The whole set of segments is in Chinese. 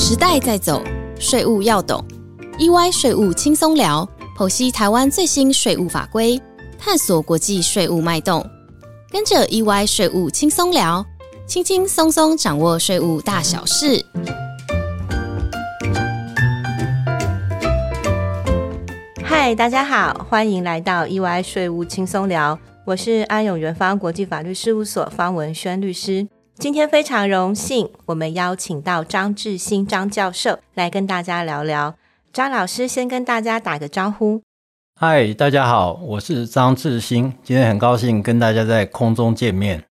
时代在走，税务要懂。EY 税务轻松聊，剖析台湾最新税务法规，探索国际税务脉动。跟着 EY 税务轻松聊，轻轻松松掌握税务大小事。嗨，大家好，欢迎来到 EY 税务轻松聊，我是安永元方国际法律事务所方文轩律师。今天非常荣幸，我们邀请到张志新张教授来跟大家聊聊。张老师先跟大家打个招呼。嗨，大家好，我是张志新，今天很高兴跟大家在空中见面。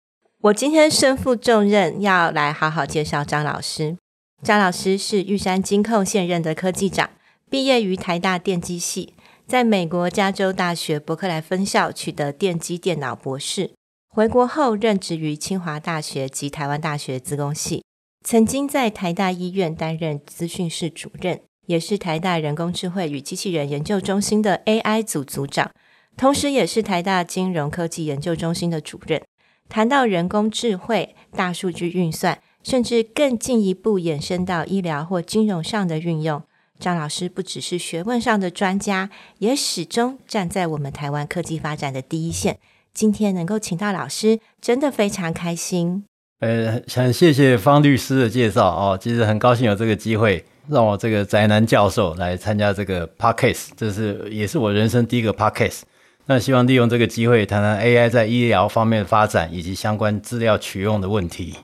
我今天身负重任，要来好好介绍张老师。张老师是玉山金控现任的科技长，毕业于台大电机系，在美国加州大学伯克莱分校取得电机电脑博士。回国后任职于清华大学及台湾大学资工系，曾经在台大医院担任资讯室主任，也是台大人工智慧与机器人研究中心的 AI 组组长，同时也是台大金融科技研究中心的主任。谈到人工智慧、大数据运算，甚至更进一步延伸到医疗或金融上的运用，张老师不只是学问上的专家，也始终站在我们台湾科技发展的第一线。今天能够请到老师，真的非常开心。呃，很谢谢方律师的介绍哦，其实很高兴有这个机会，让我这个宅男教授来参加这个 podcast，这是也是我人生第一个 podcast。那希望利用这个机会谈谈 AI 在医疗方面的发展，以及相关资料取用的问题。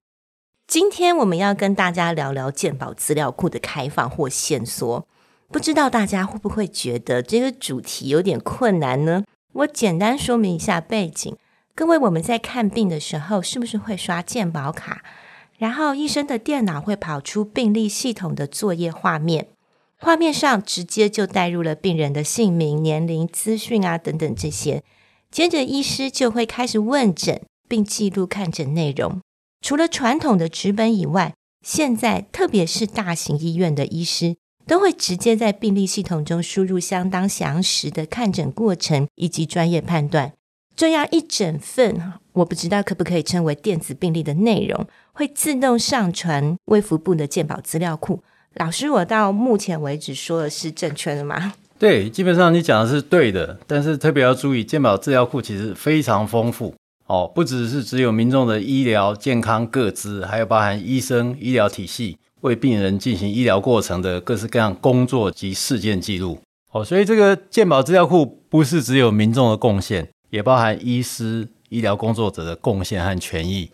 今天我们要跟大家聊聊健保资料库的开放或线索，不知道大家会不会觉得这个主题有点困难呢？我简单说明一下背景，各位，我们在看病的时候，是不是会刷健保卡？然后医生的电脑会跑出病历系统的作业画面，画面上直接就带入了病人的姓名、年龄、资讯啊等等这些。接着医师就会开始问诊，并记录看诊内容。除了传统的纸本以外，现在特别是大型医院的医师。都会直接在病历系统中输入相当详实的看诊过程以及专业判断，这样一整份我不知道可不可以称为电子病历的内容，会自动上传卫福部的健保资料库。老师，我到目前为止说的是正确的吗？对，基本上你讲的是对的，但是特别要注意，健保资料库其实非常丰富哦，不只是只有民众的医疗健康个资，还有包含医生医疗体系。为病人进行医疗过程的各式各样工作及事件记录，哦，所以这个健保资料库不是只有民众的贡献，也包含医师、医疗工作者的贡献和权益。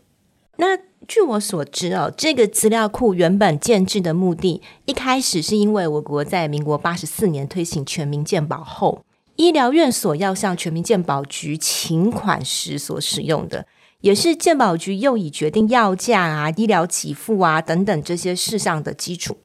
那据我所知哦，这个资料库原本建制的目的，一开始是因为我国在民国八十四年推行全民健保后，医疗院所要向全民健保局请款时所使用的。也是健保局又以决定药价啊、医疗给付啊等等这些事项的基础。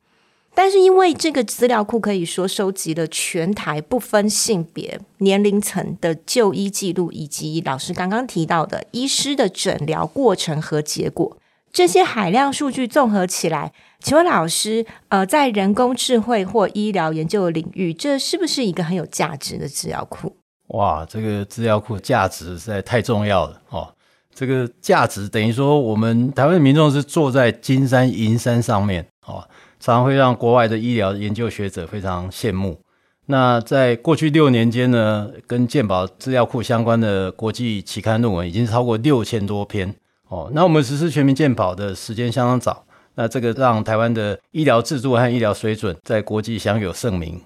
但是因为这个资料库可以说收集了全台不分性别、年龄层的就医记录，以及老师刚刚提到的医师的诊疗过程和结果，这些海量数据综合起来，请问老师，呃，在人工智慧或医疗研究的领域，这是不是一个很有价值的资料库？哇，这个资料库价值实在太重要了哦。这个价值等于说，我们台湾的民众是坐在金山银山上面，哦，常常会让国外的医疗研究学者非常羡慕。那在过去六年间呢，跟健保资料库相关的国际期刊论文已经超过六千多篇，哦，那我们实施全民健保的时间相当早，那这个让台湾的医疗制度和医疗水准在国际享有盛名。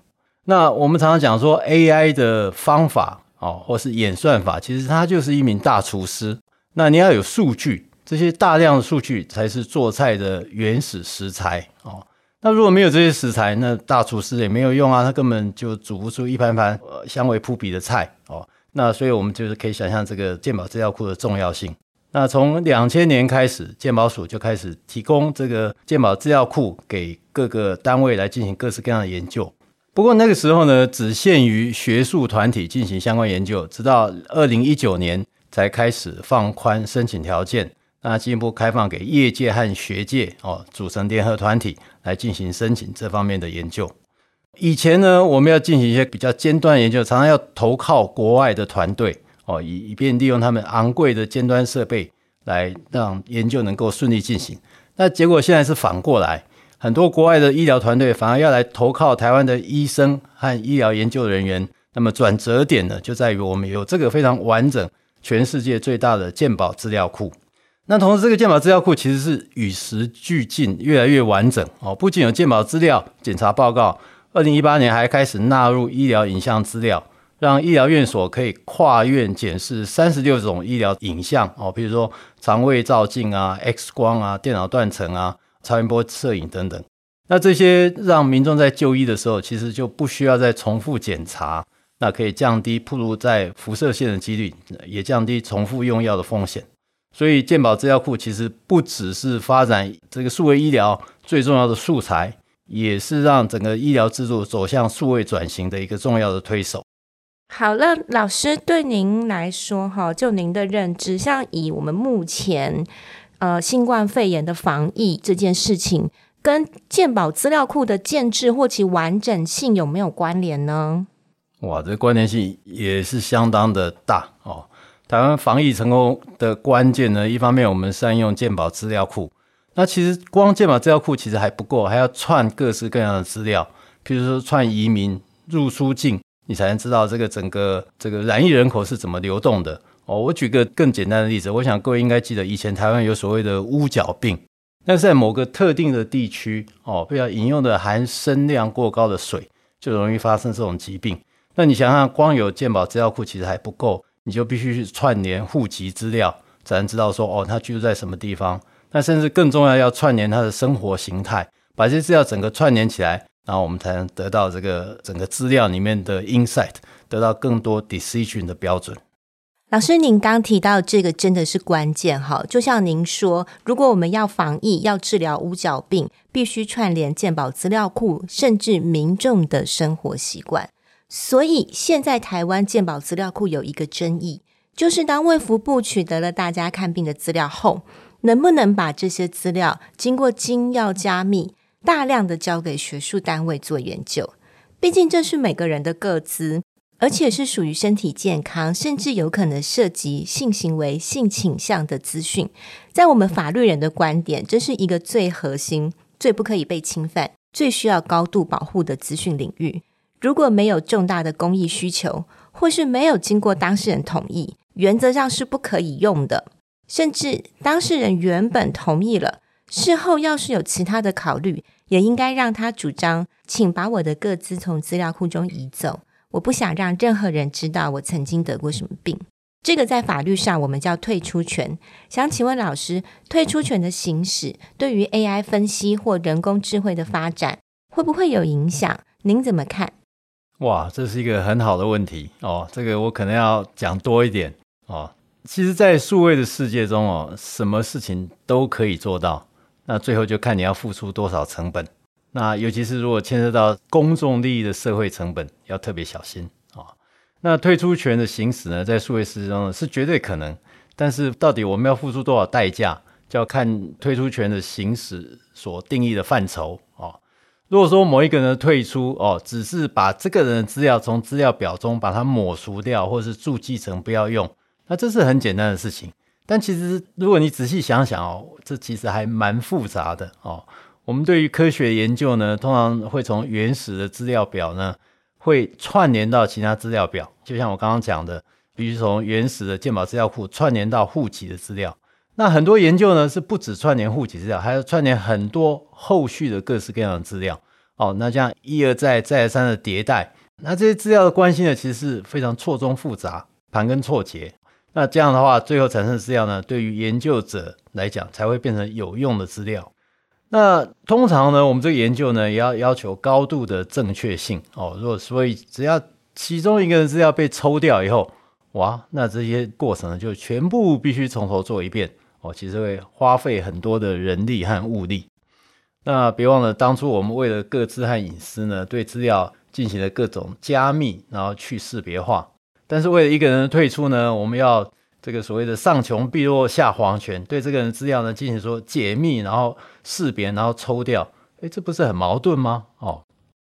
那我们常常讲说，AI 的方法，哦，或是演算法，其实它就是一名大厨师。那你要有数据，这些大量的数据才是做菜的原始食材哦。那如果没有这些食材，那大厨师也没有用啊，他根本就煮不出一盘盘香味扑鼻的菜哦。那所以我们就是可以想象这个鉴宝资料库的重要性。那从两千年开始，鉴宝署就开始提供这个鉴宝资料库给各个单位来进行各式各样的研究。不过那个时候呢，只限于学术团体进行相关研究，直到二零一九年。才开始放宽申请条件，那进一步开放给业界和学界哦，组成联合团体来进行申请这方面的研究。以前呢，我们要进行一些比较尖端研究，常常要投靠国外的团队哦，以以便利用他们昂贵的尖端设备来让研究能够顺利进行。那结果现在是反过来很多国外的医疗团队反而要来投靠台湾的医生和医疗研究人员。那么转折点呢，就在于我们有这个非常完整、全世界最大的健保资料库。那同时，这个健保资料库其实是与时俱进，越来越完整哦。不仅有健保资料、检查报告，二零一八年还开始纳入医疗影像资料，让医疗院所可以跨院检视三十六种医疗影像哦，比如说肠胃照镜啊、X 光啊、电脑断层啊、超音波摄影等等。那这些让民众在就医的时候，其实就不需要再重复检查。那可以降低暴露在辐射线的几率，也降低重复用药的风险。所以健保资料库其实不只是发展这个数位医疗最重要的素材，也是让整个医疗制度走向数位转型的一个重要的推手。好了，老师对您来说，哈，就您的认知，像以我们目前呃新冠肺炎的防疫这件事情，跟健保资料库的建制或其完整性有没有关联呢？哇，这关联性也是相当的大哦。台湾防疫成功的关键呢，一方面我们善用健保资料库，那其实光健保资料库其实还不够，还要串各式各样的资料，譬如说串移民入出境，你才能知道这个整个这个染疫人口是怎么流动的哦。我举个更简单的例子，我想各位应该记得，以前台湾有所谓的乌角病，那是在某个特定的地区哦，不要饮用的含砷量过高的水，就容易发生这种疾病。那你想想，光有健保资料库其实还不够，你就必须去串联户籍资料，才能知道说哦，他居住在什么地方。那甚至更重要，要串联他的生活形态，把这些资料整个串联起来，然后我们才能得到这个整个资料里面的 insight，得到更多 decision 的标准。老师，您刚提到这个真的是关键哈，就像您说，如果我们要防疫、要治疗五角病，必须串联健保资料库，甚至民众的生活习惯。所以现在台湾健保资料库有一个争议，就是当卫福部取得了大家看病的资料后，能不能把这些资料经过精要加密，大量的交给学术单位做研究？毕竟这是每个人的个资，而且是属于身体健康，甚至有可能涉及性行为、性倾向的资讯。在我们法律人的观点，这是一个最核心、最不可以被侵犯、最需要高度保护的资讯领域。如果没有重大的公益需求，或是没有经过当事人同意，原则上是不可以用的。甚至当事人原本同意了，事后要是有其他的考虑，也应该让他主张，请把我的个资从资料库中移走。我不想让任何人知道我曾经得过什么病。这个在法律上我们叫退出权。想请问老师，退出权的行使对于 AI 分析或人工智慧的发展会不会有影响？您怎么看？哇，这是一个很好的问题哦。这个我可能要讲多一点哦。其实，在数位的世界中哦，什么事情都可以做到。那最后就看你要付出多少成本。那尤其是如果牵涉到公众利益的社会成本，要特别小心哦。那退出权的行使呢，在数位世界中是绝对可能。但是，到底我们要付出多少代价，就要看退出权的行使所定义的范畴。如果说某一个人退出哦，只是把这个人的资料从资料表中把它抹除掉，或是注记成不要用，那这是很简单的事情。但其实如果你仔细想想哦，这其实还蛮复杂的哦。我们对于科学研究呢，通常会从原始的资料表呢，会串联到其他资料表，就像我刚刚讲的，比如从原始的健保资料库串联到户籍的资料。那很多研究呢，是不止串联户籍资料，还要串联很多后续的各式各样的资料。哦，那这样一而再、再而三的迭代，那这些资料的关系呢，其实是非常错综复杂、盘根错节。那这样的话，最后产生的资料呢，对于研究者来讲，才会变成有用的资料。那通常呢，我们这个研究呢，也要要求高度的正确性。哦，如果所以只要其中一个人资料被抽掉以后，哇，那这些过程呢，就全部必须从头做一遍。哦，其实会花费很多的人力和物力。那别忘了，当初我们为了各自和隐私呢，对资料进行了各种加密，然后去识别化。但是为了一个人的退出呢，我们要这个所谓的上穷碧落下黄泉，对这个人资料呢进行说解密，然后识别，然后抽掉。哎，这不是很矛盾吗？哦，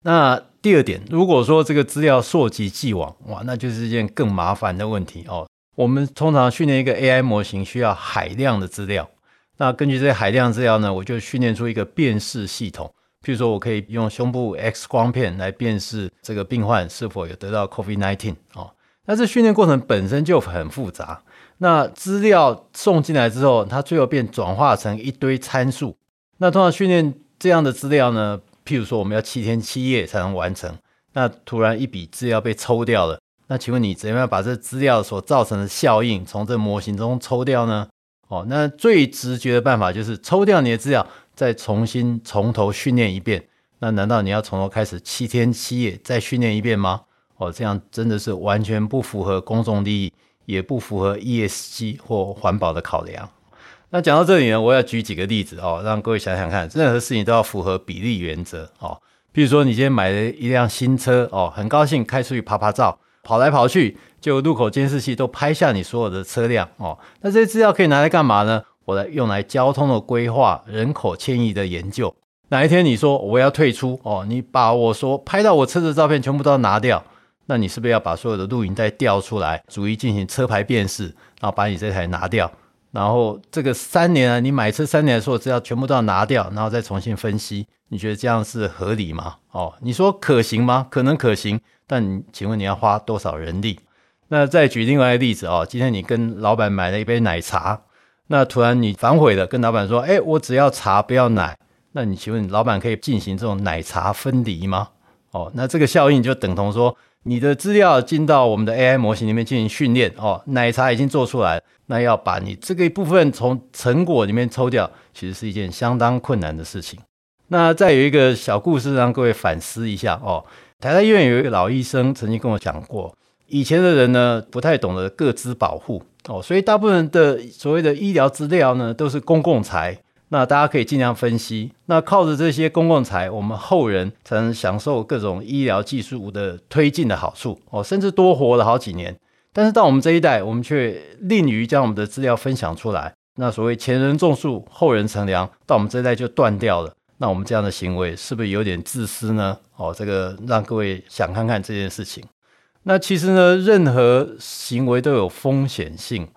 那第二点，如果说这个资料溯及既往，哇，那就是一件更麻烦的问题哦。我们通常训练一个 AI 模型需要海量的资料，那根据这些海量资料呢，我就训练出一个辨识系统，譬如说我可以用胸部 X 光片来辨识这个病患是否有得到 COVID-19 哦。那这训练过程本身就很复杂，那资料送进来之后，它最后变转化成一堆参数。那通常训练这样的资料呢，譬如说我们要七天七夜才能完成，那突然一笔资料被抽掉了，那请问你怎么样把这资料所造成的效应从这模型中抽掉呢？哦，那最直觉的办法就是抽掉你的资料，再重新从头训练一遍。那难道你要从头开始七天七夜再训练一遍吗？哦，这样真的是完全不符合公众利益，也不符合 ESG 或环保的考量。那讲到这里呢，我要举几个例子哦，让各位想想看，任何事情都要符合比例原则哦。比如说，你今天买了一辆新车哦，很高兴开出去拍拍照，跑来跑去，就路口监视器都拍下你所有的车辆哦。那这些资料可以拿来干嘛呢？我来用来交通的规划、人口迁移的研究。哪一天你说我要退出哦，你把我说拍到我车子的照片全部都要拿掉。那你是不是要把所有的录影带调出来，逐一进行车牌辨识，然后把你这台拿掉，然后这个三年啊，你买车三年的时候，只要全部都要拿掉，然后再重新分析，你觉得这样是合理吗？哦，你说可行吗？可能可行，但请问你要花多少人力？那再举另外一个例子哦，今天你跟老板买了一杯奶茶，那突然你反悔了，跟老板说，哎，我只要茶不要奶，那你请问老板可以进行这种奶茶分离吗？哦，那这个效应就等同说。你的资料进到我们的 AI 模型里面进行训练哦，奶茶已经做出来，那要把你这个一部分从成果里面抽掉，其实是一件相当困难的事情。那再有一个小故事让各位反思一下哦。台大医院有一个老医生曾经跟我讲过，以前的人呢不太懂得各资保护哦，所以大部分的所谓的医疗资料呢都是公共财。那大家可以尽量分析，那靠着这些公共财，我们后人才能享受各种医疗技术的推进的好处哦，甚至多活了好几年。但是到我们这一代，我们却吝于将我们的资料分享出来。那所谓前人种树，后人乘凉，到我们这一代就断掉了。那我们这样的行为是不是有点自私呢？哦，这个让各位想看看这件事情。那其实呢，任何行为都有风险性，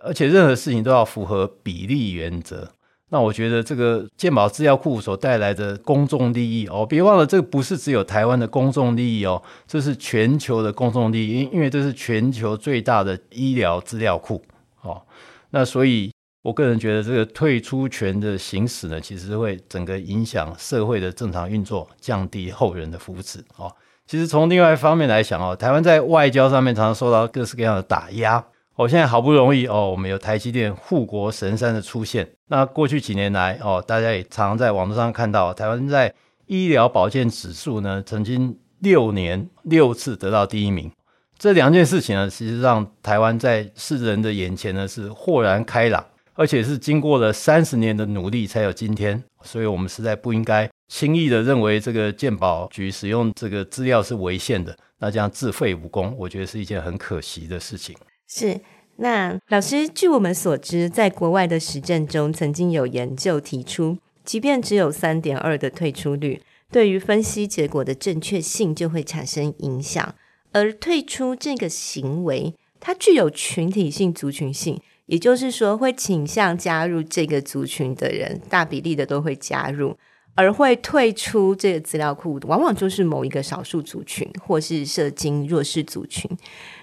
而且任何事情都要符合比例原则。那我觉得这个健保资料库所带来的公众利益哦，别忘了这个不是只有台湾的公众利益哦，这是全球的公众利益，因因为这是全球最大的医疗资料库哦。那所以我个人觉得这个退出权的行使呢，其实会整个影响社会的正常运作，降低后人的福祉哦。其实从另外一方面来讲哦，台湾在外交上面常常受到各式各样的打压。我现在好不容易哦，我们有台积电护国神山的出现。那过去几年来哦，大家也常在网络上看到，台湾在医疗保健指数呢，曾经六年六次得到第一名。这两件事情呢，其实让台湾在世人的眼前呢是豁然开朗，而且是经过了三十年的努力才有今天。所以，我们实在不应该轻易的认为这个健保局使用这个资料是违宪的，那这样自废武功，我觉得是一件很可惜的事情。是，那老师，据我们所知，在国外的实证中，曾经有研究提出，即便只有三点二的退出率，对于分析结果的正确性就会产生影响。而退出这个行为，它具有群体性、族群性，也就是说，会倾向加入这个族群的人，大比例的都会加入，而会退出这个资料库，往往就是某一个少数族群，或是社经弱势族群。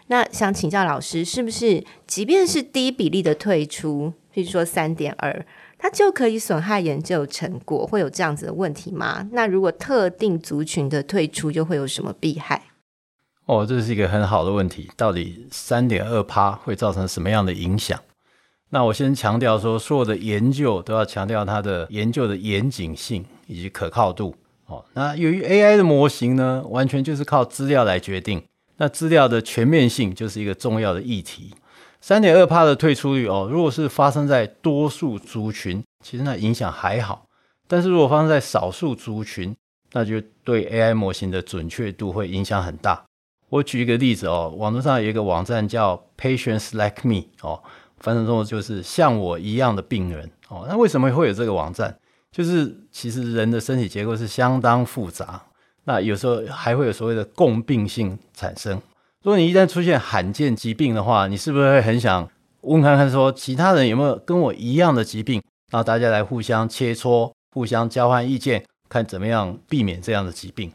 那想请教老师，是不是即便是低比例的退出，譬如说三点二，它就可以损害研究成果？会有这样子的问题吗？那如果特定族群的退出，又会有什么弊害？哦，这是一个很好的问题。到底三点二趴会造成什么样的影响？那我先强调说，所有的研究都要强调它的研究的严谨性以及可靠度。哦，那由于 AI 的模型呢，完全就是靠资料来决定。那资料的全面性就是一个重要的议题。三点二趴的退出率哦，如果是发生在多数族群，其实那影响还好；但是如果发生在少数族群，那就对 AI 模型的准确度会影响很大。我举一个例子哦，网络上有一个网站叫 Patients Like Me 哦，翻译中就是像我一样的病人哦。那为什么会有这个网站？就是其实人的身体结构是相当复杂。那有时候还会有所谓的共病性产生。如果你一旦出现罕见疾病的话，你是不是会很想问看看，说其他人有没有跟我一样的疾病？然后大家来互相切磋、互相交换意见，看怎么样避免这样的疾病。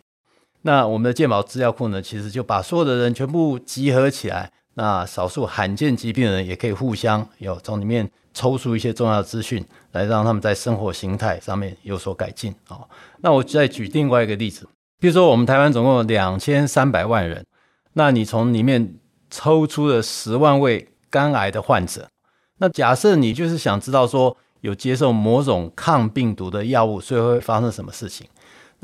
那我们的健保资料库呢，其实就把所有的人全部集合起来，那少数罕见疾病的人也可以互相有从里面抽出一些重要资讯，来让他们在生活形态上面有所改进啊。那我再举另外一个例子，比如说我们台湾总共有两千三百万人，那你从里面抽出了十万位肝癌的患者，那假设你就是想知道说有接受某种抗病毒的药物，所以会发生什么事情？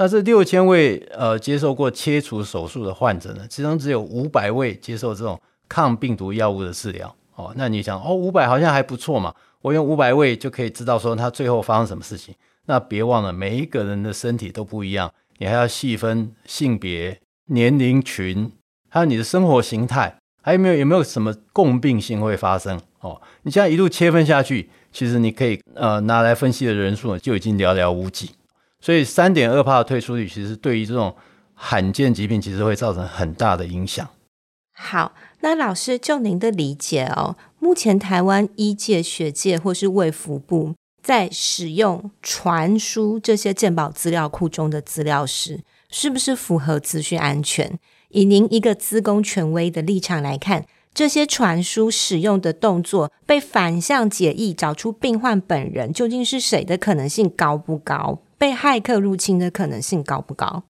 那这六千位呃接受过切除手术的患者呢，其中只有五百位接受这种抗病毒药物的治疗哦。那你想哦，五百好像还不错嘛，我用五百位就可以知道说他最后发生什么事情。那别忘了，每一个人的身体都不一样，你还要细分性别、年龄群，还有你的生活形态，还有没有有没有什么共病性会发生哦？你这样一路切分下去，其实你可以呃拿来分析的人数呢就已经寥寥无几。所以三点二帕的退出率，其实对于这种罕见疾病，其实会造成很大的影响。好，那老师就您的理解哦，目前台湾医界、学界或是卫福部在使用传输这些健保资料库中的资料时，是不是符合资讯安全？以您一个资工权威的立场来看，这些传输使用的动作被反向解译，找出病患本人究竟是谁的可能性高不高？被骇客入侵的可能性高不高？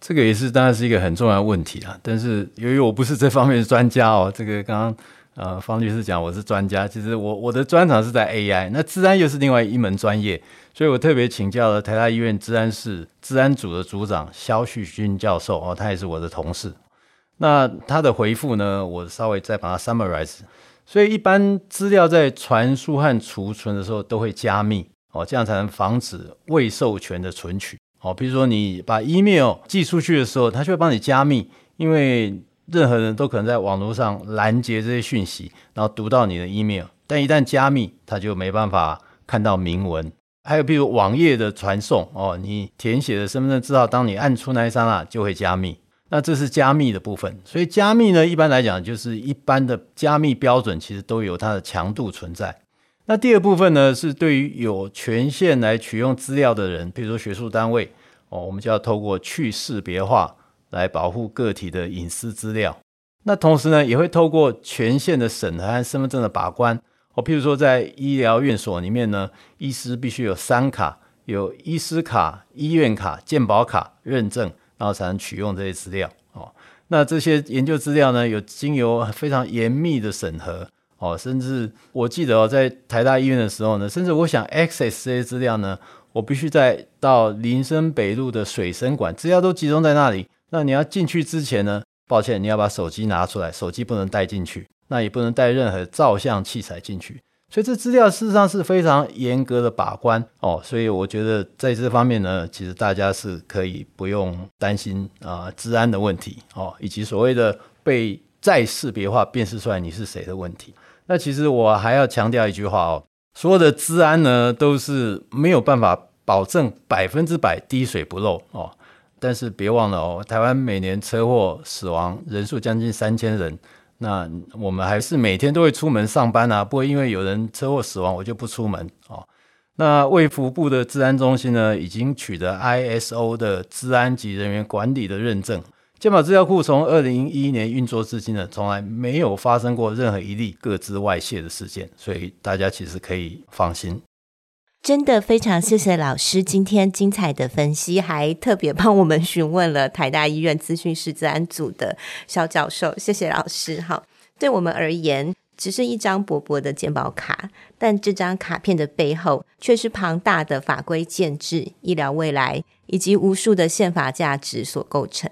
这个也是当然是一个很重要的问题啊。但是由于我不是这方面的专家哦，这个刚刚呃方律师讲我是专家，其实我我的专长是在 AI，那治安又是另外一门专业，所以我特别请教了台大医院治安室治安组的组长肖旭勋教授哦，他也是我的同事。那他的回复呢，我稍微再把它 summarize。所以一般资料在传输和储存的时候都会加密。哦，这样才能防止未授权的存取。哦，比如说你把 email 寄出去的时候，它就会帮你加密，因为任何人都可能在网络上拦截这些讯息，然后读到你的 email。但一旦加密，它就没办法看到明文。还有，比如网页的传送，哦，你填写的身份证字号，当你按出那一刹那，就会加密。那这是加密的部分。所以加密呢，一般来讲，就是一般的加密标准，其实都有它的强度存在。那第二部分呢，是对于有权限来取用资料的人，比如说学术单位哦，我们就要透过去识别化来保护个体的隐私资料。那同时呢，也会透过权限的审核和身份证的把关哦，譬如说在医疗院所里面呢，医师必须有三卡，有医师卡、医院卡、健保卡认证，然后才能取用这些资料哦。那这些研究资料呢，有经由非常严密的审核。哦，甚至我记得哦，在台大医院的时候呢，甚至我想 access 这些资料呢，我必须在到林森北路的水生馆，资料都集中在那里。那你要进去之前呢，抱歉，你要把手机拿出来，手机不能带进去，那也不能带任何照相器材进去。所以这资料事实上是非常严格的把关哦。所以我觉得在这方面呢，其实大家是可以不用担心啊，治安的问题哦，以及所谓的被再识别化辨识出来你是谁的问题。那其实我还要强调一句话哦，所有的治安呢都是没有办法保证百分之百滴水不漏哦。但是别忘了哦，台湾每年车祸死亡人数将近三千人，那我们还是每天都会出门上班啊，不会因为有人车祸死亡我就不出门哦。那卫福部的治安中心呢，已经取得 ISO 的治安及人员管理的认证。健保资料库从二零一一年运作至今呢，从来没有发生过任何一例各自外泄的事件，所以大家其实可以放心。真的非常谢谢老师今天精彩的分析，还特别帮我们询问了台大医院资讯室治安组的肖教授，谢谢老师。好，对我们而言，只是一张薄薄的健保卡，但这张卡片的背后却是庞大的法规建制、医疗未来以及无数的宪法价值所构成。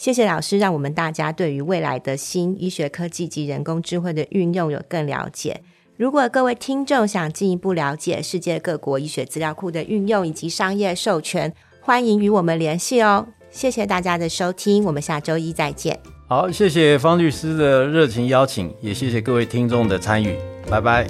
谢谢老师，让我们大家对于未来的新医学科技及人工智慧的运用有更了解。如果各位听众想进一步了解世界各国医学资料库的运用以及商业授权，欢迎与我们联系哦。谢谢大家的收听，我们下周一再见。好，谢谢方律师的热情邀请，也谢谢各位听众的参与，拜拜。